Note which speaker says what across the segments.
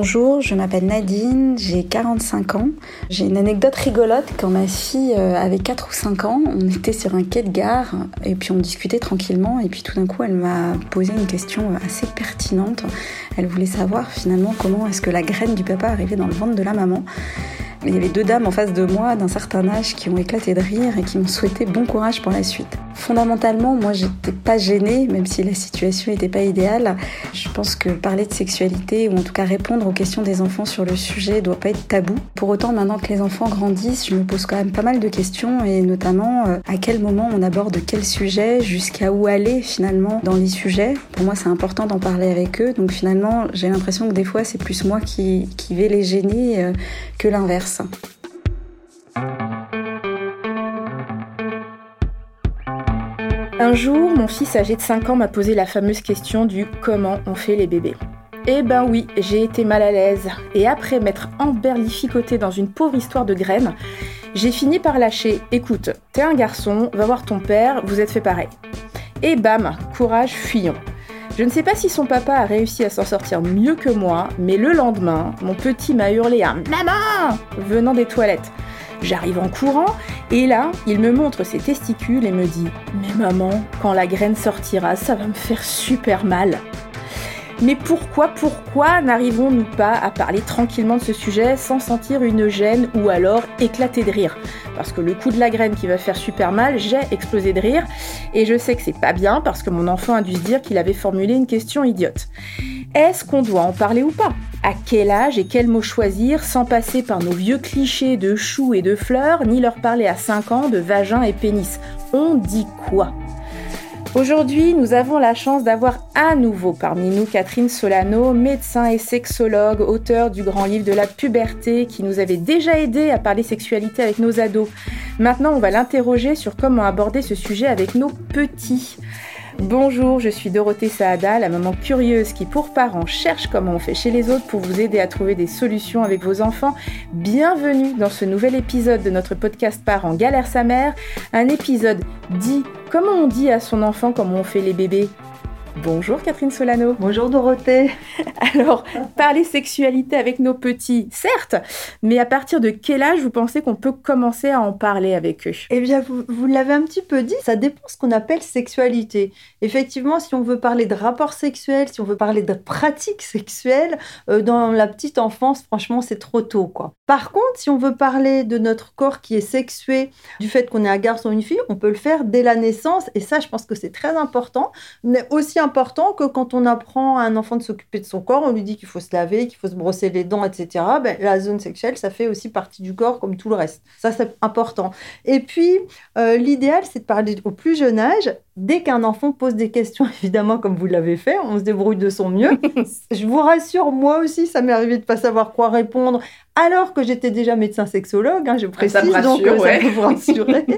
Speaker 1: Bonjour, je m'appelle Nadine, j'ai 45 ans. J'ai une anecdote rigolote quand ma fille euh, avait 4 ou 5 ans, on était sur un quai de gare et puis on discutait tranquillement et puis tout d'un coup elle m'a posé une question assez pertinente. Elle voulait savoir finalement comment est-ce que la graine du papa arrivait dans le ventre de la maman. Il y avait deux dames en face de moi d'un certain âge qui ont éclaté de rire et qui m'ont souhaité bon courage pour la suite. Fondamentalement, moi, j'étais pas gênée, même si la situation n'était pas idéale. Je pense que parler de sexualité, ou en tout cas répondre aux questions des enfants sur le sujet, doit pas être tabou. Pour autant, maintenant que les enfants grandissent, je me pose quand même pas mal de questions, et notamment euh, à quel moment on aborde quel sujet, jusqu'à où aller finalement dans les sujets. Pour moi, c'est important d'en parler avec eux, donc finalement, j'ai l'impression que des fois, c'est plus moi qui, qui vais les gêner euh, que l'inverse.
Speaker 2: Un jour, mon fils âgé de 5 ans m'a posé la fameuse question du comment on fait les bébés? Eh ben oui, j'ai été mal à l'aise. Et après m'être emberlificotée dans une pauvre histoire de graines, j'ai fini par lâcher Écoute, t'es un garçon, va voir ton père, vous êtes fait pareil. Et bam, courage, fuyons. Je ne sais pas si son papa a réussi à s'en sortir mieux que moi, mais le lendemain, mon petit m'a hurlé un Maman venant des toilettes. J'arrive en courant et là, il me montre ses testicules et me dit Mais maman, quand la graine sortira, ça va me faire super mal. Mais pourquoi, pourquoi n'arrivons-nous pas à parler tranquillement de ce sujet sans sentir une gêne ou alors éclater de rire? Parce que le coup de la graine qui va faire super mal, j'ai explosé de rire. Et je sais que c'est pas bien parce que mon enfant a dû se dire qu'il avait formulé une question idiote. Est-ce qu'on doit en parler ou pas? À quel âge et quel mot choisir sans passer par nos vieux clichés de choux et de fleurs, ni leur parler à 5 ans de vagin et pénis? On dit quoi? Aujourd'hui, nous avons la chance d'avoir à nouveau parmi nous Catherine Solano, médecin et sexologue, auteur du grand livre de la puberté, qui nous avait déjà aidé à parler sexualité avec nos ados. Maintenant, on va l'interroger sur comment aborder ce sujet avec nos petits. Bonjour, je suis Dorothée Saada, la maman curieuse qui pour parents cherche comment on fait chez les autres pour vous aider à trouver des solutions avec vos enfants. Bienvenue dans ce nouvel épisode de notre podcast Parents galère sa mère, un épisode dit comment on dit à son enfant comment on fait les bébés Bonjour Catherine Solano.
Speaker 3: Bonjour Dorothée.
Speaker 2: Alors, parler sexualité avec nos petits, certes, mais à partir de quel âge vous pensez qu'on peut commencer à en parler avec eux?
Speaker 3: Eh bien, vous, vous l'avez un petit peu dit, ça dépend ce qu'on appelle sexualité. Effectivement, si on veut parler de rapport sexuel, si on veut parler de pratique sexuelle, euh, dans la petite enfance, franchement, c'est trop tôt, quoi. Par contre, si on veut parler de notre corps qui est sexué, du fait qu'on est un garçon ou une fille, on peut le faire dès la naissance, et ça, je pense que c'est très important, mais aussi important que quand on apprend à un enfant de s'occuper de son corps, on lui dit qu'il faut se laver, qu'il faut se brosser les dents, etc. Ben, la zone sexuelle, ça fait aussi partie du corps comme tout le reste. Ça, c'est important. Et puis, euh, l'idéal, c'est de parler au plus jeune âge. Dès qu'un enfant pose des questions, évidemment, comme vous l'avez fait, on se débrouille de son mieux. Je vous rassure, moi aussi, ça m'est arrivé de pas savoir quoi répondre alors que j'étais déjà médecin sexologue, hein, je précise,
Speaker 2: ça me rassure,
Speaker 3: donc euh,
Speaker 2: ouais.
Speaker 3: ça peut vous rassurer.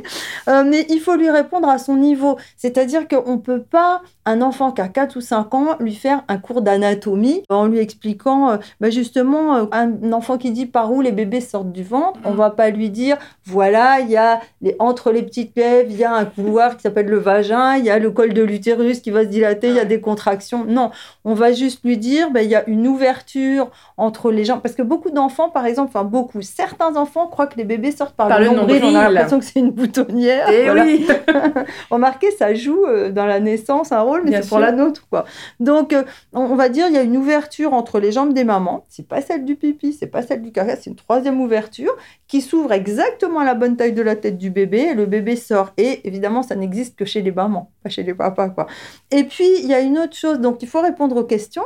Speaker 3: Euh, mais il faut lui répondre à son niveau. C'est-à-dire qu'on ne peut pas, un enfant qui a 4 ou 5 ans, lui faire un cours d'anatomie en lui expliquant, euh, bah, justement, euh, un enfant qui dit par où les bébés sortent du ventre, on va pas lui dire, voilà, il y a les, entre les petites lèvres, il y a un couloir qui s'appelle le vagin, il y a le col de l'utérus qui va se dilater, il y a des contractions. Non, on va juste lui dire, bah, il y a une ouverture entre les jambes. Parce que beaucoup d'enfants, par exemple, enfin beaucoup, certains enfants croient que les bébés sortent par,
Speaker 2: Par
Speaker 3: le
Speaker 2: le
Speaker 3: nombril. On a l'impression que c'est une boutonnière.
Speaker 2: Eh
Speaker 3: Voilà.
Speaker 2: oui
Speaker 3: Remarquez, ça joue euh, dans la naissance un rôle, mais c'est pour la nôtre, quoi. Donc, euh, on, on va dire, il y a une ouverture entre les jambes des mamans. C'est pas celle du pipi, c'est pas celle du caca, c'est une troisième ouverture qui s'ouvre exactement à la bonne taille de la tête du bébé. Et le bébé sort. Et évidemment, ça n'existe que chez les mamans, chez les papas, quoi. Et puis, il y a une autre chose. Donc, il faut répondre aux questions.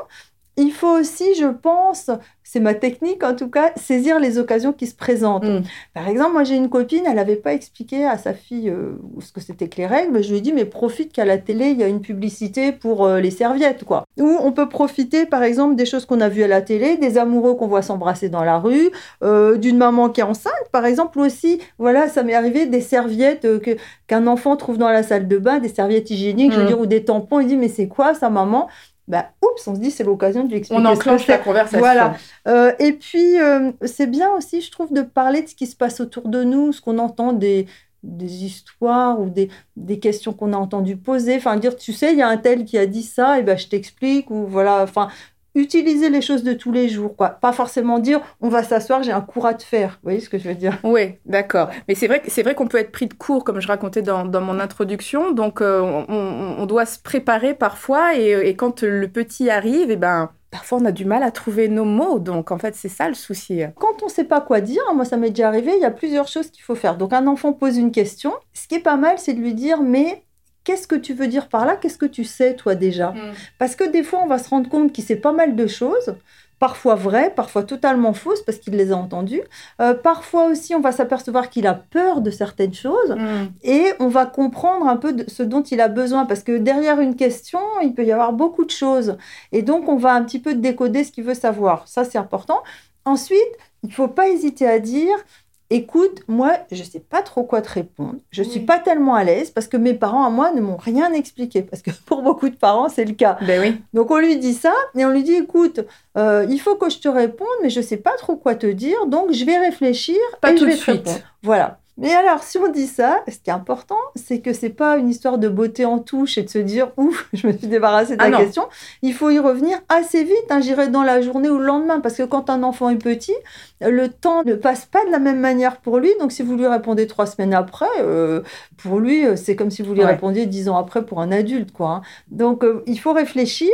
Speaker 3: Il faut aussi, je pense, c'est ma technique en tout cas, saisir les occasions qui se présentent.
Speaker 2: Mm.
Speaker 3: Par exemple, moi j'ai une copine, elle n'avait pas expliqué à sa fille euh, ce que c'était que les règles, mais je lui ai dit, mais profite qu'à la télé, il y a une publicité pour euh, les serviettes, quoi. Ou on peut profiter, par exemple, des choses qu'on a vues à la télé, des amoureux qu'on voit s'embrasser dans la rue, euh, d'une maman qui est enceinte, par exemple, aussi, voilà, ça m'est arrivé, des serviettes qu'un enfant trouve dans la salle de bain, des serviettes hygiéniques, je veux
Speaker 2: Mm.
Speaker 3: dire, ou des tampons, il dit, mais c'est quoi ça, maman? Bah, oups, on se dit, c'est l'occasion de lui expliquer
Speaker 2: On enclenche la conversation.
Speaker 3: Voilà. Euh, et puis, euh, c'est bien aussi, je trouve, de parler de ce qui se passe autour de nous, ce qu'on entend des, des histoires ou des, des questions qu'on a entendu poser. Enfin, dire, tu sais, il y a un tel qui a dit ça, et ben je t'explique. Ou voilà, enfin, utiliser les choses de tous les jours, quoi. Pas forcément dire on va s'asseoir, j'ai un cours à te faire. Vous voyez ce que je veux dire?
Speaker 2: Oui, d'accord. Mais c'est vrai, c'est vrai qu'on peut être pris de court, comme je racontais dans, mon introduction. Donc, euh, on, doit se préparer parfois. Et, quand le petit arrive, et eh ben, parfois on a du mal à trouver nos mots. Donc, en fait, c'est ça le souci.
Speaker 3: Quand on ne sait pas quoi dire, moi, ça m'est déjà arrivé, il y a plusieurs choses qu'il faut faire. Donc, un enfant pose une question. Ce qui est pas mal, c'est de lui dire mais qu'est-ce que tu veux dire par là? Qu'est-ce que tu sais, toi, déjà? Mm. Parce que des fois, on va se rendre compte qu'il sait pas mal de choses, parfois vraies, parfois totalement fausses, parce qu'il les a entendues. Euh, parfois aussi, on va s'apercevoir qu'il a peur de certaines choses, mm. et on va comprendre un peu de ce dont il a besoin, parce que derrière une question, il peut y avoir beaucoup de choses. Et donc, on va un petit peu décoder ce qu'il veut savoir. Ça, c'est important. Ensuite, il ne faut pas hésiter à dire écoute, moi, je ne sais pas trop quoi te répondre. Je ne suis pas tellement à l'aise parce que mes parents à moi ne m'ont rien expliqué. Parce que pour beaucoup de parents, c'est le cas.
Speaker 2: Ben oui.
Speaker 3: Donc on lui dit ça et on lui dit, écoute, euh, il faut que je te réponde, mais je ne sais pas trop quoi te dire. Donc je vais réfléchir
Speaker 2: pas
Speaker 3: et
Speaker 2: tout
Speaker 3: je vais
Speaker 2: de suite.
Speaker 3: Voilà. Mais alors, si on dit ça, ce qui est important, c'est que c'est pas une histoire de beauté en touche et de se dire ouf, je me suis débarrassée de la ah question. Il faut y revenir assez vite, hein, j'irai dans la journée ou le lendemain, parce que quand un enfant est petit, le temps ne passe pas de la même manière pour lui. Donc, si vous lui répondez trois semaines après, euh, pour lui, euh, c'est comme si vous lui répondiez dix ans après pour un adulte, quoi. Hein. Donc, euh, il faut réfléchir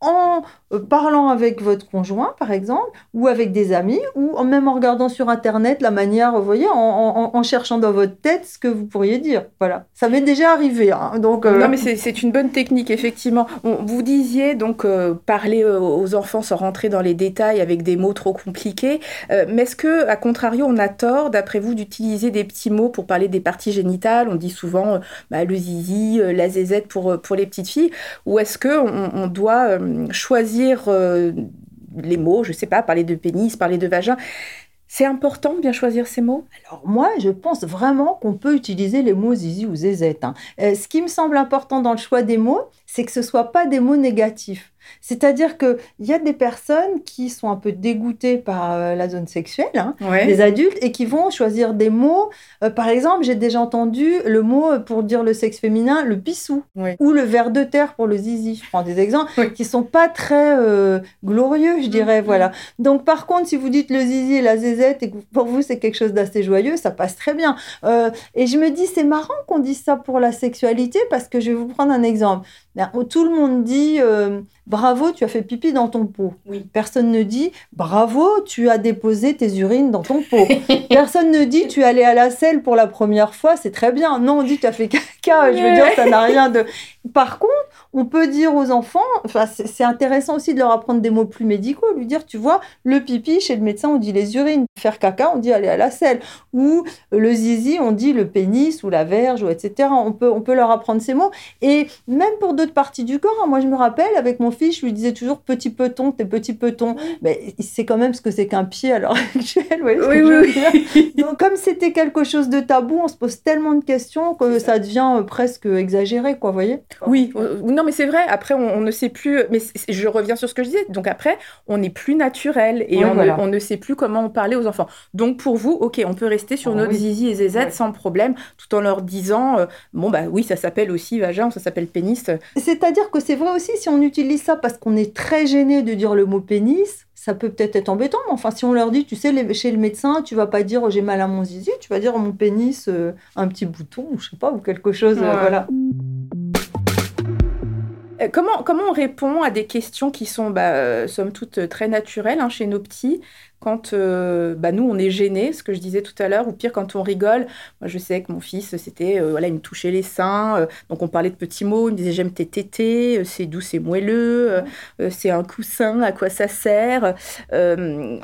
Speaker 3: en euh, parlant avec votre conjoint, par exemple, ou avec des amis, ou même en regardant sur Internet la manière, vous voyez, en, cherchant dans votre tête ce que vous pourriez dire. Voilà, ça m'est déjà arrivé. Hein. donc,
Speaker 2: euh, Non, mais c'est une bonne technique, effectivement. vous disiez donc euh, parler aux enfants sans rentrer dans les détails avec des mots trop compliqués. mais est-ce que, à contrario, on a tort, d'après vous, d'utiliser des petits mots pour parler des parties génitales? On dit souvent bah, le zizi, la zézette pour, pour les petites filles. Ou est-ce qu'on on doit choisir euh, les mots, je sais pas, parler de pénis, parler de vagin. C'est important de bien choisir ces mots?
Speaker 3: Alors moi, je pense vraiment qu'on peut utiliser les mots zizi ou zézette. Hein. Euh, ce qui me semble important dans le choix des mots, c'est que ce soit pas des mots négatifs. C'est-à-dire qu'il y a des personnes qui sont un peu dégoûtées par euh, la zone sexuelle, hein, des adultes, et qui vont choisir des mots. Euh, par exemple, j'ai déjà entendu le mot pour dire le sexe féminin, le pissou, ou le ver de terre pour le zizi. Je prends des exemples qui sont pas très euh, glorieux, je dirais. Mm. Voilà. Donc, par contre, si vous dites le zizi et la zézette, et que pour vous c'est quelque chose d'assez joyeux, ça passe très bien. et je me dis, c'est marrant qu'on dise ça pour la sexualité, parce que je vais vous prendre un exemple. Tout le monde dit bravo, tu as fait pipi dans ton pot. Personne ne dit bravo, tu as déposé tes urines dans ton pot. Personne ne dit tu es allé à la selle pour la première fois, c'est très bien. Non, on dit tu as fait caca. Je veux dire, ça n'a rien de. Par contre, on peut dire aux enfants, enfin, c'est intéressant aussi de leur apprendre des mots plus médicaux, lui dire, tu vois, le pipi, chez le médecin, on dit les urines. Faire caca, on dit aller à la selle. Ou le zizi, on dit le pénis ou la verge, ou etc. On peut, on peut leur apprendre ces mots. Et même pour d'autres parties du corps, hein, moi je me rappelle, avec mon fils, je lui disais toujours petit peton, tes petits petons. Mais c'est quand même ce que c'est qu'un pied à l'heure actuelle. oui, oui, Donc, comme c'était quelque chose de tabou, on se pose tellement de questions que ça devient euh, presque exagéré, quoi, vous voyez
Speaker 2: Oui, non mais c'est vrai. Après, on, ne sait plus. Mais je reviens sur ce que je disais. Donc après, on n'est plus naturel et on, ne, sait plus comment on parlait aux enfants. Donc pour vous, ok, on peut rester sur ah notre zizi et zézette sans problème, tout en leur disant, euh, bon bah oui, ça s'appelle aussi vagin, ça s'appelle pénis.
Speaker 3: C'est-à-dire que c'est vrai aussi si on utilise ça parce qu'on est très gêné de dire le mot pénis. Ça peut peut-être être embêtant, mais enfin, si on leur dit, tu sais, chez le médecin, tu vas pas dire j'ai mal à mon zizi, tu vas dire mon pénis, euh, un petit bouton, je sais pas, ou quelque chose, euh, voilà.
Speaker 2: Euh, comment, comment on répond à des questions qui sont, bah, euh, somme toute, très naturelles hein, chez nos petits? Quand bah, nous, on est gênés, ce que je disais tout à l'heure, ou pire, quand on rigole. Moi, je sais que mon fils, c'était, voilà, il me touchait les seins, donc on parlait de petits mots, il me disait j'aime tes tétés, c'est doux, c'est moelleux, c'est un coussin, à quoi ça sert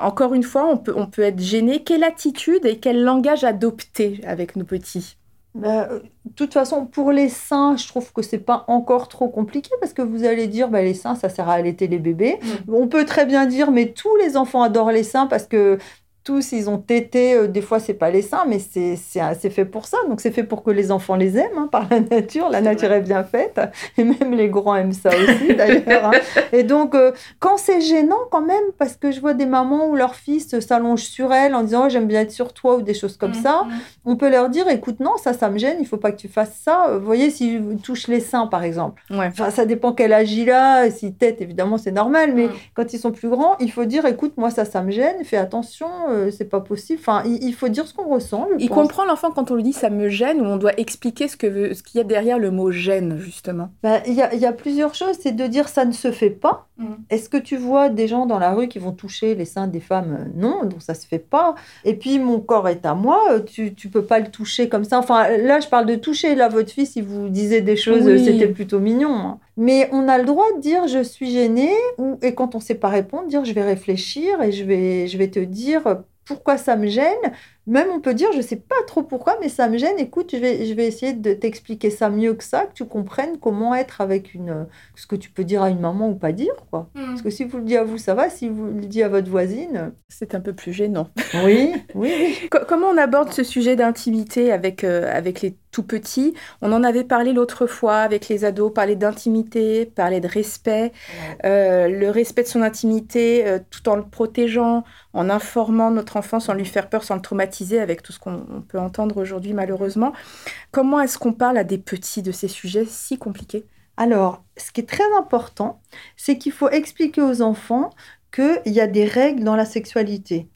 Speaker 2: Encore une fois, on peut, on peut être gêné. Quelle attitude et quel langage adopter avec nos petits?
Speaker 3: Bah, de toute façon, pour les seins, je trouve que c'est pas encore trop compliqué parce que vous allez dire, bah, les seins, ça sert à allaiter les bébés. Mm. On peut très bien dire, mais tous les enfants adorent les seins parce que tous, ils ont tété. Euh, des fois, c'est pas les seins, mais c'est fait pour ça. Donc, c'est fait pour que les enfants les aiment hein, par la nature. La nature est bien faite. Et même les grands aiment ça aussi, d'ailleurs. Hein. Et donc, euh, quand c'est gênant, quand même, parce que je vois des mamans où leur fils s'allonge sur elle en disant oh, J'aime bien être sur toi ou des choses comme ça, mm, mm. on peut leur dire Écoute, non, ça, ça me gêne. Il faut pas que tu fasses ça. Vous voyez, si tu touches les seins, par exemple. Enfin, ça dépend quel âge il a. Si tête, évidemment, c'est normal. Mais mm. quand ils sont plus grands, il faut dire Écoute, moi, ça, ça me gêne. Fais attention euh, c'est pas possible. Enfin, il, faut dire ce qu'on ressent.
Speaker 2: Il comprend l'enfant quand on lui dit ça me gêne ou on doit expliquer ce que ce qu'il y a derrière le mot gêne justement.
Speaker 3: Bah, il y, a, y, a, plusieurs choses. C'est de dire ça ne se fait pas. Mm. Est-ce que tu vois des gens dans la rue qui vont toucher les seins des femmes? Non, donc ça se fait pas. Et puis mon corps est à moi. Tu tu peux pas le toucher comme ça. Enfin là, je parle de toucher. Là, votre fils, il vous disait des choses, c'était plutôt mignon. Hein. Mais on a le droit de dire je suis gênée ou et quand on sait pas répondre, dire je vais réfléchir et je vais je vais te dire pourquoi ça me gêne. Même on peut dire, je ne sais pas trop pourquoi, mais ça me gêne. Écoute, je vais, je vais essayer de t'expliquer ça mieux que ça, que tu comprennes comment être avec une... Ce que tu peux dire à une maman ou pas dire, quoi. Hmm. Parce que si vous le dites à vous, ça va. Si vous le dites à votre voisine...
Speaker 2: C'est un peu plus gênant.
Speaker 3: Oui, oui, oui.
Speaker 2: comment on aborde ce sujet d'intimité avec, euh, avec les tout petits On en avait parlé l'autre fois avec les ados, parler d'intimité, parler de respect, euh, le respect de son intimité euh, tout en le protégeant, en informant notre enfant sans lui faire peur, sans le traumatiser avec tout ce qu'on peut entendre aujourd'hui malheureusement. Comment est-ce qu'on parle à des petits de ces sujets si compliqués?
Speaker 3: Alors, ce qui est très important, c'est qu'il faut expliquer aux enfants qu'il y a des règles dans la sexualité.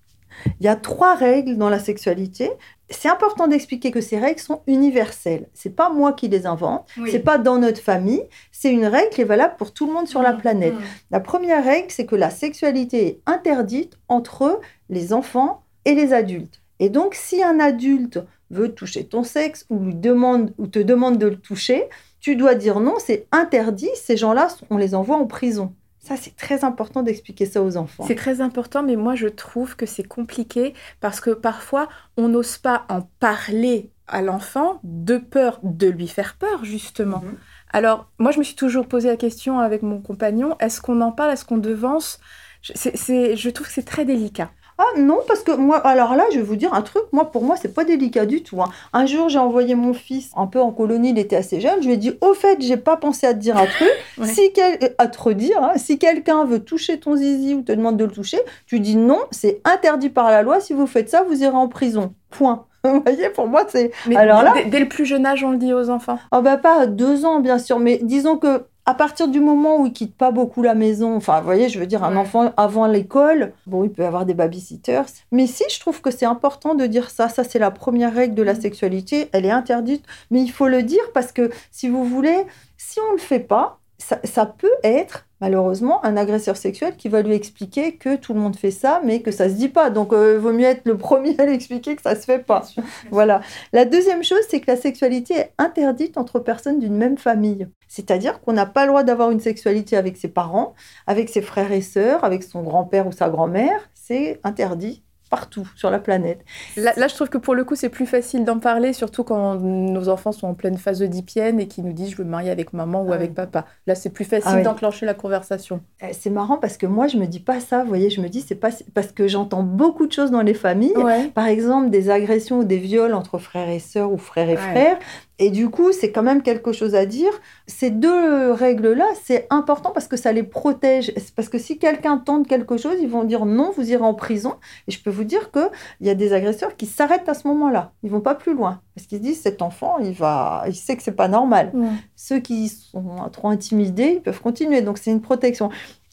Speaker 3: Il y a trois règles dans la sexualité. C'est important d'expliquer que ces règles sont universelles. C'est pas moi qui les invente, c'est pas dans notre famille, c'est une règle qui est valable pour tout le monde sur la mmh, planète. Mmh. La première règle, c'est que la sexualité est interdite entre les enfants et les adultes. Et donc si un adulte veut toucher ton sexe ou lui demande ou te demande de le toucher, tu dois dire non, c'est interdit, ces gens-là, on les envoie en prison. Ça, c'est très important d'expliquer ça aux enfants.
Speaker 2: C'est très important, mais moi, je trouve que c'est compliqué parce que parfois, on n'ose pas en parler à l'enfant de peur de lui faire peur, justement. Mhm. Alors, moi, je me suis toujours posé la question avec mon compagnon, est-ce qu'on en parle, est-ce qu'on devance? Je trouve que c'est très délicat.
Speaker 3: Ah non, parce que moi, alors là, je vais vous dire un truc, moi, pour moi, c'est pas délicat du tout. Hein. Un jour, j'ai envoyé mon fils un peu en colonie, il était assez jeune, je lui ai dit, au fait, j'ai pas pensé à te dire un truc, si à te redire, hein, si quelqu'un veut toucher ton zizi ou te demande de le toucher, tu dis non, c'est interdit par la loi, si vous faites ça, vous irez en prison. Point. Vous voyez, pour moi, c'est.
Speaker 2: Alors là. Dès, le plus jeune âge, on le dit aux enfants.
Speaker 3: Oh bah pas deux ans, bien sûr, mais disons que à partir du moment où il quitte pas beaucoup la maison, enfin, vous voyez, je veux dire, un enfant avant l'école, bon, il peut avoir des babysitters. Mais si, je trouve que c'est important de dire ça. Ça, c'est la première règle de la mm. sexualité. Elle est interdite, mais il faut le dire parce que, si vous voulez, si on le fait pas, ça, peut être malheureusement un agresseur sexuel qui va lui expliquer que tout le monde fait ça, mais que ça se dit pas. Donc, il euh, vaut mieux être le premier à lui expliquer que ça se fait pas. Voilà. La deuxième chose, c'est que la sexualité est interdite entre personnes d'une même famille. C'est-à-dire qu'on n'a pas le droit d'avoir une sexualité avec ses parents, avec ses frères et sœurs, avec son grand-père ou sa grand-mère. C'est interdit partout sur la planète.
Speaker 2: Là, je trouve que pour le coup, c'est plus facile d'en parler, surtout quand nos enfants sont en pleine phase oedipienne et qui nous disent je veux me marier avec maman ou ah avec papa. Là, c'est plus facile ah d'enclencher la conversation.
Speaker 3: Eh, c'est marrant parce que moi, je me dis pas ça. Vous voyez, je me dis c'est pas parce que j'entends beaucoup de choses dans les familles. Par exemple, des agressions ou des viols entre frères et sœurs ou frères et frères. Et du coup, c'est quand même quelque chose à dire. Ces deux règles-là, c'est important parce que ça les protège. Parce que si quelqu'un tente quelque chose, ils vont dire non, vous irez en prison. Et je peux vous dire qu'il y a des agresseurs qui s'arrêtent à ce moment-là. Ils vont pas plus loin. Parce qu'ils se disent, cet enfant, il, va... il sait que c'est pas normal. Ceux qui sont trop intimidés, ils peuvent continuer. Donc c'est une protection.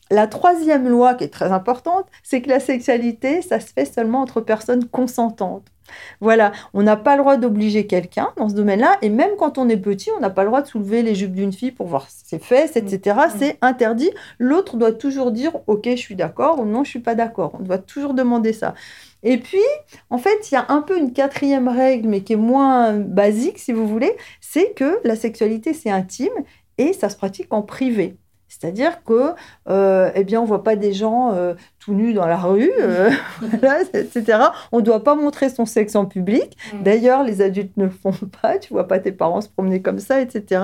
Speaker 3: La troisième loi qui est très importante, c'est que la sexualité, ça se fait seulement entre personnes consentantes. Voilà, on n'a pas le droit d'obliger quelqu'un dans ce domaine-là, et même quand on est petit, on n'a pas le droit de soulever les jupes d'une fille pour voir ses fesses, etc. Mm. C'est interdit. L'autre doit toujours dire OK, je suis d'accord ou non, je suis pas d'accord. On doit toujours demander ça. Et puis, en fait, il y a un peu une quatrième règle, mais qui est moins basique, si vous voulez, c'est que la sexualité, c'est intime et ça se pratique en privé. C'est-à-dire que, euh, eh bien, on voit pas des gens euh, tout nus dans la rue, euh, etc. On ne doit pas montrer son sexe en public. Mm. D'ailleurs, les adultes ne le font pas. Tu vois pas tes parents se promener comme ça, etc.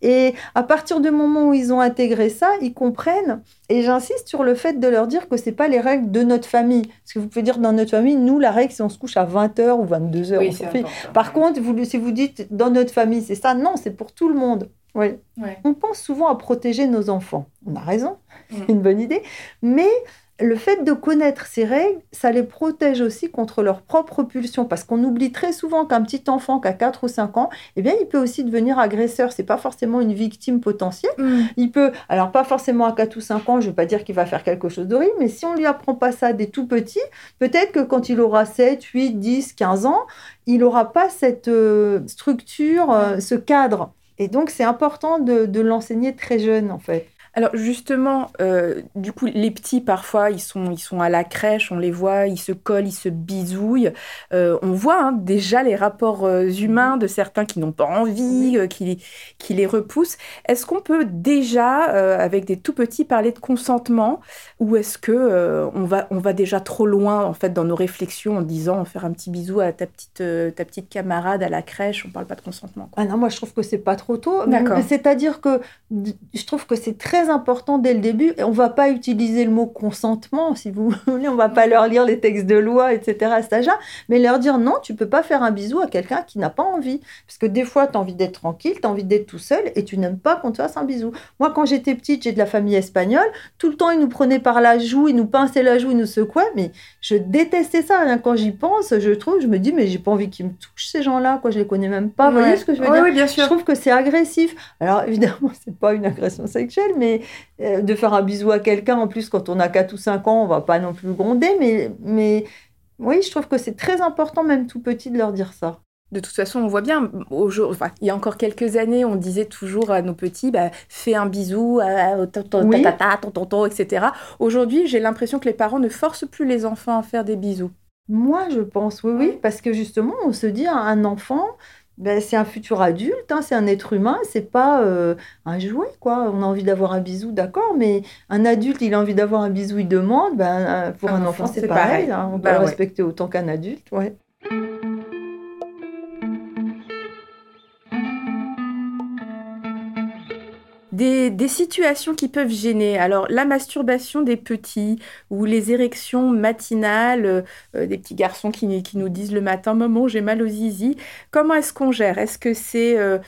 Speaker 3: Et à partir du moment où ils ont intégré ça, ils comprennent. Et j'insiste sur le fait de leur dire que c'est pas les règles de notre famille. Parce que vous pouvez dire dans notre famille, nous, la règle, c'est on se couche à 20h ou 22h. Oui, Par contre, vous, si vous dites dans notre famille, c'est ça, non, c'est pour tout le monde. Oui. On pense souvent à protéger nos enfants. On a raison, c'est une bonne idée. Mais le fait de connaître ces règles, ça les protège aussi contre leur propre pulsion. Parce qu'on oublie très souvent qu'un petit enfant qui a 4 ou 5 ans, eh bien, il peut aussi devenir agresseur. C'est pas forcément une victime potentielle. Mm. Il peut, alors pas forcément à 4 ou 5 ans, je ne veux pas dire qu'il va faire quelque chose d'horrible, mais si on lui apprend pas ça des tout petits, peut-être que quand il aura 7, 8, 10, 15 ans, il n'aura pas cette euh, structure, euh, ce cadre. Et donc, c'est important de, l'enseigner très jeune, en fait.
Speaker 2: Alors justement, euh, du coup, les petits, parfois, ils sont, ils sont à la crèche, on les voit, ils se collent, ils se bisouillent. Euh, on voit hein, déjà les rapports euh, humains de certains qui n'ont pas envie, qui, qui les repoussent. Est-ce qu'on peut déjà, avec des tout petits, parler de consentement? Ou est-ce que on, va, on va déjà trop loin, en fait, dans nos réflexions en disant faire un petit bisou à ta petite, ta petite camarade à la crèche, on ne parle pas de consentement
Speaker 3: Ah non, moi, je trouve que c'est pas trop tôt. C'est-à-dire que je trouve que c'est très important dès le début. Et on va pas utiliser le mot consentement, si vous voulez. On va pas leur lire les textes de loi, etc. à cet âge-là. Mais leur dire non, tu peux pas faire un bisou à quelqu'un qui n'a pas envie. Parce que des fois, tu as envie d'être tranquille, tu as envie d'être tout seul et tu n'aimes pas qu'on te fasse un bisou. Moi, quand j'étais petite, j'ai de la famille espagnole. Tout le temps, ils nous prenaient par la joue, ils nous pinçaient la joue, ils nous secouaient. Mais je détestais ça. Rien quand j'y pense, je trouve, je me dis, mais j'ai pas envie qu'ils me touchent, ces gens-là. Quoi, je les connais même pas. Vous voyez ce que je veux dire?
Speaker 2: Oui, bien sûr.
Speaker 3: Je trouve que c'est agressif. Alors, évidemment, c'est pas une agression sexuelle, mais euh, de faire un bisou à quelqu'un, en plus, quand on a 4 ou 5 ans, on va pas non plus gronder, mais, mais oui, je trouve que c'est très important, même tout petit, de leur dire ça.
Speaker 2: De toute façon, on voit bien, enfin, il y a encore quelques années, on disait toujours à nos petits, bah, fais un bisou à ton tata, ton tonton, etc. Aujourd'hui, j'ai l'impression que les parents ne forcent plus les enfants à faire des bisous.
Speaker 3: Moi, je pense, oui, oui, parce que justement, on se dit, un enfant, ben, c'est un futur adulte, hein, c'est un être humain, c'est pas euh, un jouet, quoi. On a envie d'avoir un bisou, d'accord, mais un adulte, il a envie d'avoir un bisou, il demande. Ben, euh, pour un, enfant, c'est pareil. Hein. on peut bah le respecter autant qu'un adulte, ouais.
Speaker 2: Des, situations qui peuvent gêner. Alors, la masturbation des petits ou les érections matinales, euh, des petits garçons qui, qui, nous disent le matin Maman, j'ai mal aux zizi. Comment est-ce qu'on gère? Est-ce que c'est. Euh,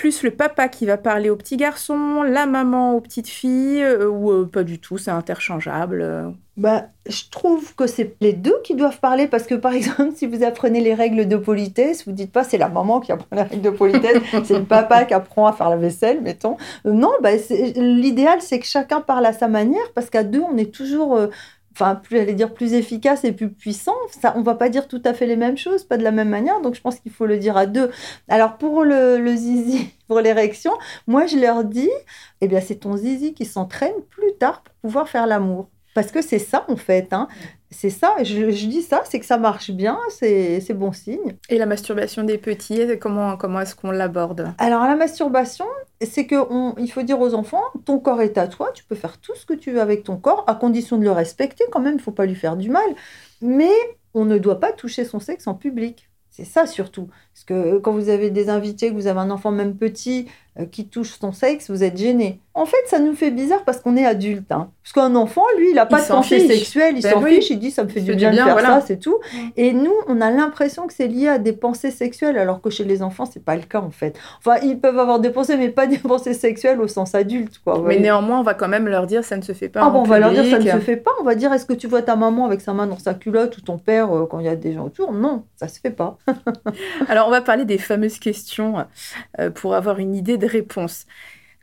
Speaker 2: plus le papa qui va parler aux petits garçons, la maman aux petites filles, ou pas du tout, c'est interchangeable
Speaker 3: bah, je trouve que c'est les deux qui doivent parler parce que, par exemple, si vous apprenez les règles de politesse, vous dites pas c'est la maman qui apprend les règles de politesse, c'est le papa qui apprend à faire la vaisselle, mettons. Euh, non, bah, l'idéal, c'est que chacun parle à sa manière parce qu'à deux, on est toujours. Euh, enfin, plus, allez dire plus efficace et plus puissant. Ça, on va pas dire tout à fait les mêmes choses, pas de la même manière. Donc, je pense qu'il faut le dire à deux. Alors, pour le, le zizi, pour l'érection, moi, je leur dis, eh bien, c'est ton zizi qui s'entraîne plus tard pour pouvoir faire l'amour. Parce que c'est ça, en fait. Hein. C'est ça, je, dis ça, c'est que ça marche bien, c'est bon signe.
Speaker 2: Et la masturbation des petits, comment, comment est-ce qu'on l'aborde?
Speaker 3: Alors, la masturbation, c'est qu'il faut dire aux enfants, ton corps est à toi, tu peux faire tout ce que tu veux avec ton corps, à condition de le respecter quand même, il ne faut pas lui faire du mal. Mais on ne doit pas toucher son sexe en public. C'est ça surtout. Parce que quand vous avez des invités, que vous avez un enfant même petit, euh, qui touche son sexe, vous êtes gêné. En fait, ça nous fait bizarre parce qu'on est adulte. Hein. Parce qu'un enfant, lui, il n'a pas de pensée sexuelle, il ben s'en fiche, il dit ça me fait du bien, de faire ça, c'est tout. Mm. Et nous, on a l'impression que c'est lié à des pensées sexuelles, alors que chez les enfants, c'est pas le cas en fait. Enfin, ils peuvent avoir des pensées, mais pas des pensées sexuelles au sens adulte. Quoi,
Speaker 2: mais néanmoins, on va quand même leur dire ça ne se fait pas.
Speaker 3: Ah bon, on va leur dire ça ne se fait pas. On va dire est-ce que tu vois ta maman avec sa main dans sa culotte ou ton père euh, quand il y a des gens autour? Non, ça se fait pas.
Speaker 2: alors, on va parler des fameuses questions euh, pour avoir une idée de réponse.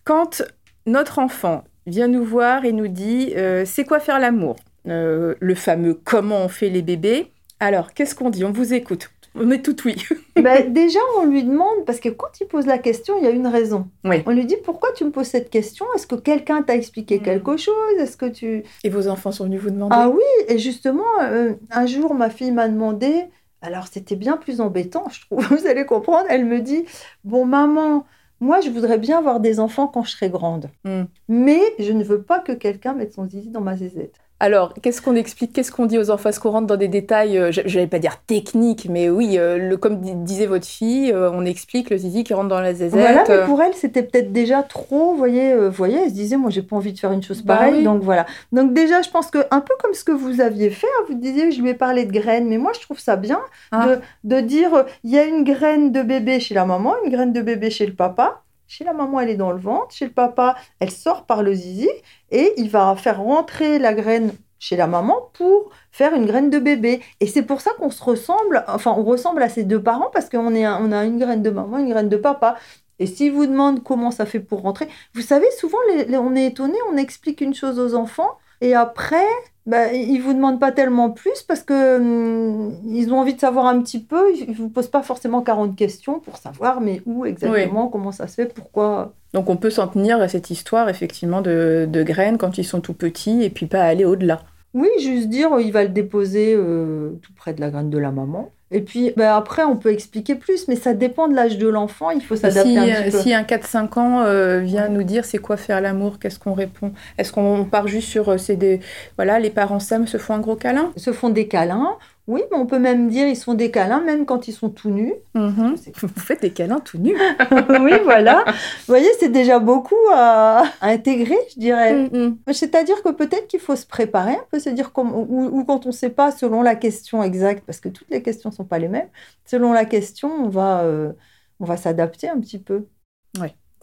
Speaker 2: Quand notre enfant vient nous voir et nous dit euh, c'est quoi faire l'amour? Euh, Le fameux comment on fait les bébés. Alors, qu'est-ce qu'on dit? On vous écoute. On est tout oui.
Speaker 3: Ben, déjà, on lui demande, parce que quand il pose la question, il y a une raison. On lui dit pourquoi tu me poses cette question? Est-ce que quelqu'un t'a expliqué mm. quelque chose? Est-ce que tu.
Speaker 2: Et vos enfants sont venus vous demander?
Speaker 3: Ah oui, et justement, euh, un jour, ma fille m'a demandé, alors c'était bien plus embêtant, je trouve, vous allez comprendre, elle me dit Bon, maman, moi, je voudrais bien avoir des enfants quand je serai grande.
Speaker 2: Mm.
Speaker 3: Mais je ne veux pas que quelqu'un mette son zizi dans ma zézette.
Speaker 2: Alors, qu'est-ce qu'on explique, qu'est-ce qu'on dit aux enfants? Est-ce qu'on rentre dans des détails, euh, je n'allais pas dire techniques, mais oui, euh, le, comme di- disait votre fille, euh, on explique le zizi qui rentre dans la zézette.
Speaker 3: Voilà, mais
Speaker 2: euh,
Speaker 3: pour elle, c'était peut-être déjà trop. Vous voyez, voyez, elle se disait, moi, j'ai pas envie de faire une chose
Speaker 2: Bah
Speaker 3: pareille.
Speaker 2: oui.
Speaker 3: Donc voilà. Donc déjà, je pense que un peu comme ce que vous aviez fait, hein, vous disiez, je lui ai parlé de graines, mais moi, je trouve ça bien
Speaker 2: Ah.
Speaker 3: de, de dire, il y a une graine de bébé chez la maman, une graine de bébé chez le papa. Chez la maman, elle est dans le ventre. Chez le papa, elle sort par le zizi et il va faire rentrer la graine chez la maman pour faire une graine de bébé. Et c'est pour ça qu'on se ressemble, enfin, on ressemble à ses deux parents parce qu'on est on a une graine de maman, une graine de papa. Et s'ils vous demandent comment ça fait pour rentrer, vous savez, souvent, on est étonné, on explique une chose aux enfants et après, bah, ils vous demandent pas tellement plus parce que hum, ils ont envie de savoir un petit peu. Ils vous posent pas forcément 40 questions pour savoir, mais où exactement, comment ça se fait, pourquoi.
Speaker 2: Donc on peut s'en tenir à cette histoire effectivement de, de graines quand ils sont tout petits et puis pas aller au-delà.
Speaker 3: Oui, juste dire, il va le déposer euh, tout près de la graine de la maman. Et puis bah, après, on peut expliquer plus, mais ça dépend de l'âge de l'enfant. Il faut s'adapter
Speaker 2: Si,
Speaker 3: un
Speaker 2: euh,
Speaker 3: petit peu.
Speaker 2: si un 4-5 ans euh, vient nous dire c'est quoi faire l'amour, qu'est-ce qu'on répond? Est-ce qu'on part juste sur euh, c'est des voilà les parents s'aiment, se font un gros câlin?
Speaker 3: Se font des câlins. Oui, mais on peut même dire ils se font des câlins même quand ils sont tout nus.
Speaker 2: Mhm. Vous faites des câlins tout nus.
Speaker 3: oui, voilà. Vous voyez, c'est déjà beaucoup à, à intégrer, je dirais.
Speaker 2: Mhm.
Speaker 3: C'est-à-dire que peut-être qu'il faut se préparer un peu, se dire comme, ou, ou quand on ne sait pas selon la question exacte, parce que toutes les questions ne sont pas les mêmes, selon la question, on va, euh, on va s'adapter un petit peu.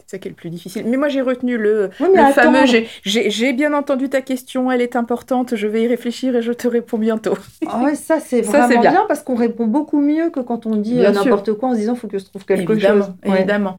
Speaker 2: C'est ça qui est le plus difficile. Mais moi j'ai retenu le,
Speaker 3: Oui,
Speaker 2: le fameux j'ai- bien entendu ta question, elle est importante, je vais y réfléchir et je te réponds bientôt.
Speaker 3: Ah ouais, ça c'est vraiment
Speaker 2: bien.
Speaker 3: bien. parce qu'on répond beaucoup mieux que quand on dit euh, n'importe quoi en se disant faut que je trouve quelque
Speaker 2: évidemment,
Speaker 3: chose. Ouais.
Speaker 2: évidemment.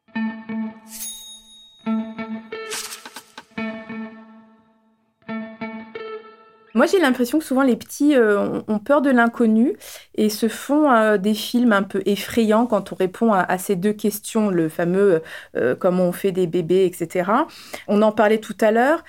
Speaker 2: Moi, j'ai l'impression que souvent les petits euh, ont- peur de l'inconnu et se font euh, des films un peu effrayants quand on répond à, à ces deux questions, le fameux euh, comment on fait des bébés, etc. On en parlait tout à l'heure.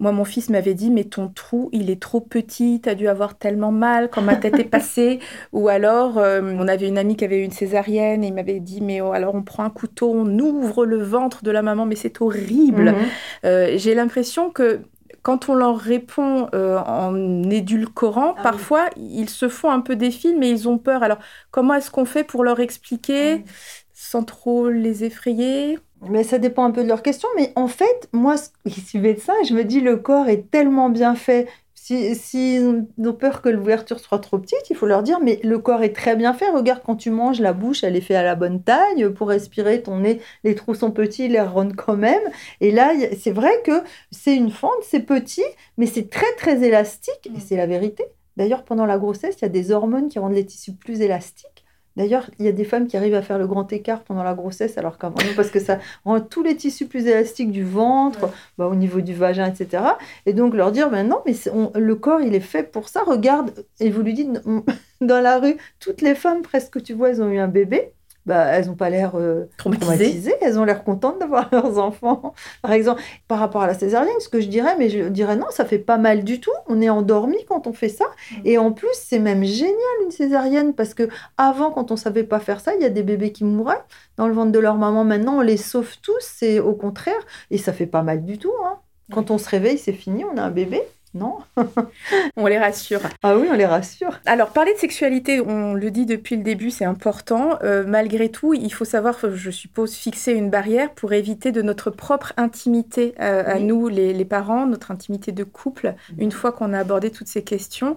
Speaker 2: Moi, mon fils m'avait dit, mais ton trou, il est trop petit, t'as dû avoir tellement mal quand ma tête est passée. Ou alors, euh, on avait une amie qui avait eu une césarienne et il m'avait dit, mais oh, alors on prend un couteau, on ouvre le ventre de la maman, mais c'est horrible.
Speaker 3: Mhm.
Speaker 2: Euh, J'ai l'impression que quand on leur répond euh, en édulcorant,
Speaker 3: Ah oui.
Speaker 2: parfois ils se font un peu des films et ils ont peur. Alors, comment est-ce qu'on fait pour leur expliquer
Speaker 3: Ah
Speaker 2: sans trop les effrayer?
Speaker 3: Mais ça dépend un peu de leur question. Mais en fait, moi, je suis médecin et je me dis le corps est tellement bien fait. Si, si ont peur que l'ouverture soit trop petite, il faut leur dire mais le corps est très bien fait. Regarde quand tu manges, la bouche elle est faite à la bonne taille pour respirer. Ton nez, les trous sont petits, l'air rentre quand même. Et là, c'est vrai que c'est une fente, c'est petit, mais c'est très très élastique et c'est la vérité. D'ailleurs, pendant la grossesse, il y a des hormones qui rendent les tissus plus élastiques. D'ailleurs, il y a des femmes qui arrivent à faire le grand écart pendant la grossesse, alors qu'avant, parce que ça rend tous les tissus plus élastiques du ventre, bah, au niveau du vagin, etc. Et donc leur dire, ben non, mais on- le corps, il est fait pour ça. Regarde, et vous lui dites, dans la rue, toutes les femmes presque que tu vois, elles ont eu un bébé. Bah, elles n'ont pas l'air euh, traumatisées, elles ont l'air contentes d'avoir leurs enfants. Par exemple, par rapport à la césarienne, ce que je dirais, mais je dirais non, ça fait pas mal du tout. On est endormi quand on fait ça. Et en plus, c'est même génial une césarienne parce que avant, quand on savait pas faire ça, il y a des bébés qui mouraient dans le ventre de leur maman. Maintenant, on les sauve tous. C'est au contraire, et ça fait pas mal du tout. hein. Quand on se réveille, c'est fini, on a un bébé. Non
Speaker 2: On les rassure.
Speaker 3: Ah oui, on les rassure.
Speaker 2: Alors, parler de sexualité, on le dit depuis le début, c'est important. Euh, malgré tout, il faut savoir, je suppose, fixer une barrière pour éviter de notre propre intimité euh, à nous, les, les parents, notre intimité de couple, une fois qu'on a abordé toutes ces questions.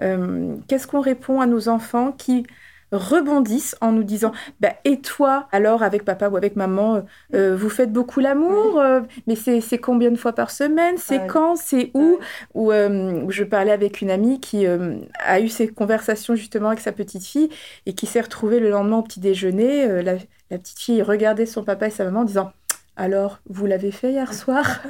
Speaker 2: Euh, Qu'est-ce qu'on répond à nos enfants qui rebondissent en nous disant bah, et toi alors avec papa ou avec maman euh, euh, vous faites beaucoup l'amour euh, mais c'est c'est combien de fois par semaine c'est
Speaker 3: Ouais.
Speaker 2: quand c'est où où euh, où je parlais avec une amie qui a eu ces conversations justement avec sa petite fille et qui s'est retrouvée le lendemain au petit déjeuner. La, la petite fille regardait son papa et sa maman en disant Alors, vous l'avez fait hier soir?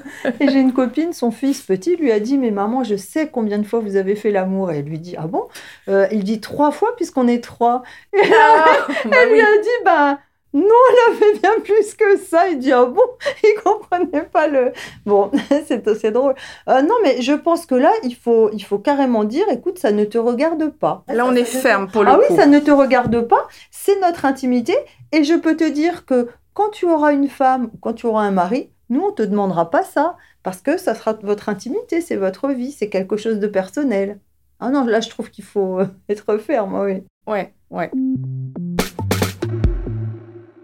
Speaker 3: Et j'ai une copine, son fils petit lui a dit Mais maman, je sais combien de fois vous avez fait l'amour. Et elle lui dit Ah bon? Euh, Il dit trois fois puisqu'on est trois. Et
Speaker 2: Ah, bah
Speaker 3: Elle
Speaker 2: oui.
Speaker 3: lui a dit, bah non, elle a fait bien plus que ça. Il dit, ah bon, il comprenait pas le... Bon, c'est assez drôle. Euh, non, mais je pense que là, il faut, il faut carrément dire, écoute, ça ne te regarde pas.
Speaker 2: Là, on est ferme pour le
Speaker 3: Ah
Speaker 2: coup.
Speaker 3: oui, ça ne te regarde pas, c'est notre intimité. Et je peux te dire que quand tu auras une femme ou quand tu auras un mari, nous, on ne te demandera pas ça, parce que ça sera votre intimité, c'est votre vie, c'est quelque chose de personnel. Ah non, là, je trouve qu'il faut être ferme, oui.
Speaker 2: Ouais, ouais.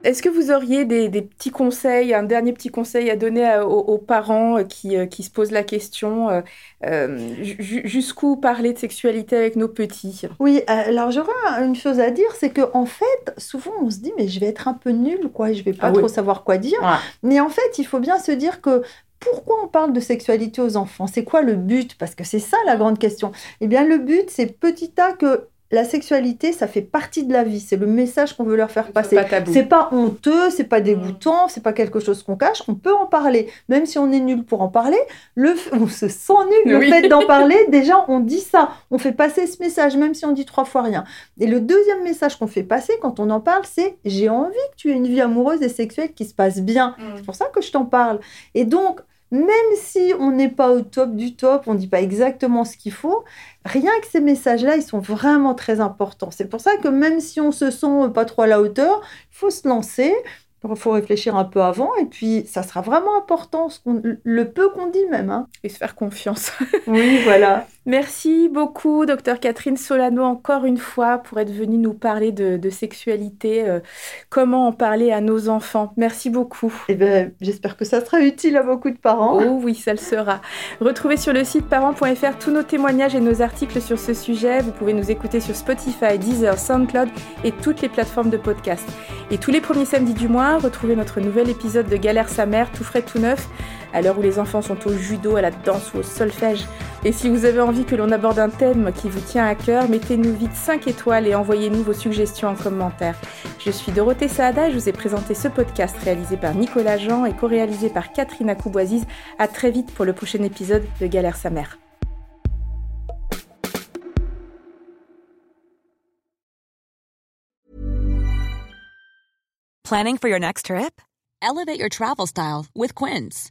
Speaker 2: Est-ce que vous auriez des, petits conseils, un dernier petit conseil à donner aux, parents euh, euh, qui, se posent la question euh, jusqu'où parler de sexualité avec nos petits?
Speaker 3: Oui, alors j'aurais une chose à dire, c'est qu'en en fait, souvent on se dit mais je vais être un peu nulle, quoi, je vais pas ah trop savoir quoi dire. Mais en fait, il faut bien se dire que pourquoi on parle de sexualité aux enfants? C'est quoi le but? Parce que c'est ça la grande question. Eh bien, le but, c'est petit à que la sexualité, ça fait partie de la vie. C'est le message qu'on veut leur faire passer. C'est pas honteux, c'est pas dégoûtant, c'est pas quelque chose qu'on cache. On peut en parler, même si on est nul pour en parler. Le, on se sent nul. Le fait d'en parler, déjà, on dit ça. On fait passer ce message, même si on dit trois fois rien. Et le deuxième message qu'on fait passer quand on en parle, c'est j'ai envie que tu aies une vie amoureuse et sexuelle qui se passe bien. Mm. C'est pour ça que je t'en parle. Et donc, même si on n'est pas au top du top, on ne dit pas exactement ce qu'il faut, rien que ces messages-là, ils sont vraiment très importants. C'est pour ça que même si on se sent pas trop à la hauteur, il faut se lancer, il faut réfléchir un peu avant et puis ça sera vraiment important, ce le peu qu'on dit même. Hein.
Speaker 2: Et se faire confiance.
Speaker 3: oui, voilà.
Speaker 2: Merci beaucoup, docteur Catherine Solano, encore une fois, pour être venue nous parler de, sexualité, euh, comment en parler à nos enfants. Merci beaucoup.
Speaker 3: Eh ben, j'espère que ça sera utile à beaucoup de parents.
Speaker 2: Oh oui, ça le sera. Retrouvez sur le site parents.fr tous nos témoignages et nos articles sur ce sujet. Vous pouvez nous écouter sur Spotify, Deezer, SoundCloud et toutes les plateformes de podcast. Et tous les premiers samedis du mois, retrouvez notre nouvel épisode de Galère sa mère, tout frais, tout neuf à l'heure où les enfants sont au judo, à la danse ou au solfège. Et si vous avez envie que l'on aborde un thème qui vous tient à cœur, mettez-nous vite 5 étoiles et envoyez-nous vos suggestions en commentaire. Je suis Dorothée Saada et je vous ai présenté ce podcast réalisé par Nicolas Jean et co-réalisé par Catherine Acouboisiz. À très vite pour le prochain épisode de Galère sa mère.
Speaker 4: Planning for your next trip? Elevate your travel style with Quince.